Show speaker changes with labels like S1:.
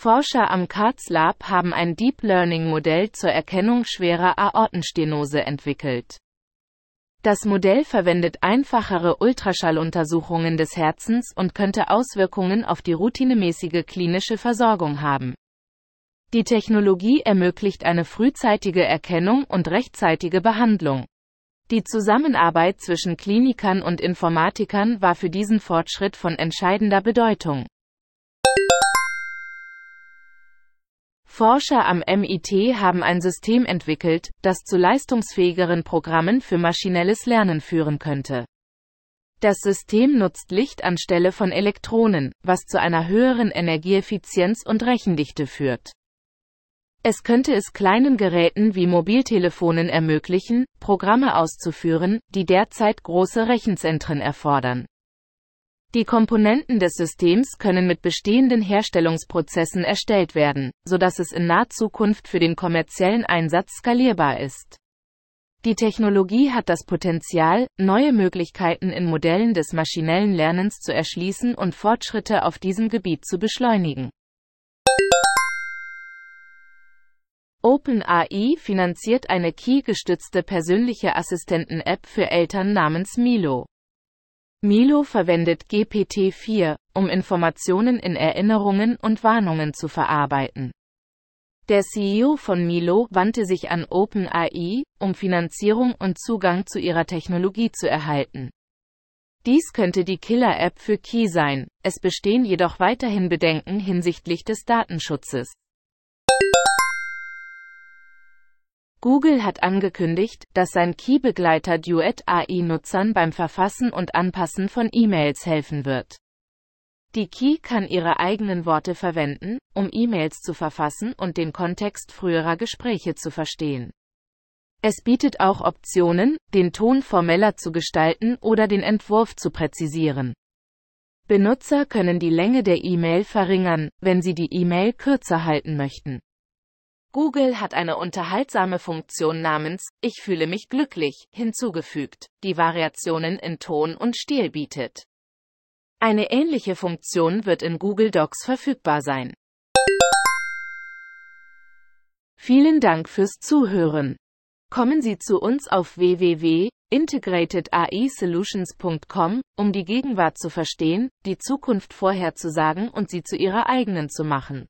S1: Forscher am CARTS Lab haben ein Deep Learning Modell zur Erkennung schwerer Aortenstenose entwickelt. Das Modell verwendet einfachere Ultraschalluntersuchungen des Herzens und könnte Auswirkungen auf die routinemäßige klinische Versorgung haben. Die Technologie ermöglicht eine frühzeitige Erkennung und rechtzeitige Behandlung. Die Zusammenarbeit zwischen Klinikern und Informatikern war für diesen Fortschritt von entscheidender Bedeutung. Forscher am MIT haben ein System entwickelt, das zu leistungsfähigeren Programmen für maschinelles Lernen führen könnte. Das System nutzt Licht anstelle von Elektronen, was zu einer höheren Energieeffizienz und Rechendichte führt. Es könnte es kleinen Geräten wie Mobiltelefonen ermöglichen, Programme auszuführen, die derzeit große Rechenzentren erfordern. Die Komponenten des Systems können mit bestehenden Herstellungsprozessen erstellt werden, sodass es in naher Zukunft für den kommerziellen Einsatz skalierbar ist. Die Technologie hat das Potenzial, neue Möglichkeiten in Modellen des maschinellen Lernens zu erschließen und Fortschritte auf diesem Gebiet zu beschleunigen. OpenAI finanziert eine Key-gestützte persönliche Assistenten-App für Eltern namens Milo. Milo verwendet GPT-4, um Informationen in Erinnerungen und Warnungen zu verarbeiten. Der CEO von Milo wandte sich an OpenAI, um Finanzierung und Zugang zu ihrer Technologie zu erhalten. Dies könnte die Killer-App für Key sein, es bestehen jedoch weiterhin Bedenken hinsichtlich des Datenschutzes. Google hat angekündigt, dass sein Key-Begleiter Duet AI-Nutzern beim Verfassen und Anpassen von E-Mails helfen wird. Die Key kann ihre eigenen Worte verwenden, um E-Mails zu verfassen und den Kontext früherer Gespräche zu verstehen. Es bietet auch Optionen, den Ton formeller zu gestalten oder den Entwurf zu präzisieren. Benutzer können die Länge der E-Mail verringern, wenn sie die E-Mail kürzer halten möchten. Google hat eine unterhaltsame Funktion namens Ich fühle mich glücklich hinzugefügt, die Variationen in Ton und Stil bietet. Eine ähnliche Funktion wird in Google Docs verfügbar sein. Vielen Dank fürs Zuhören. Kommen Sie zu uns auf www.integratedai-solutions.com, um die Gegenwart zu verstehen, die Zukunft vorherzusagen und sie zu Ihrer eigenen zu machen.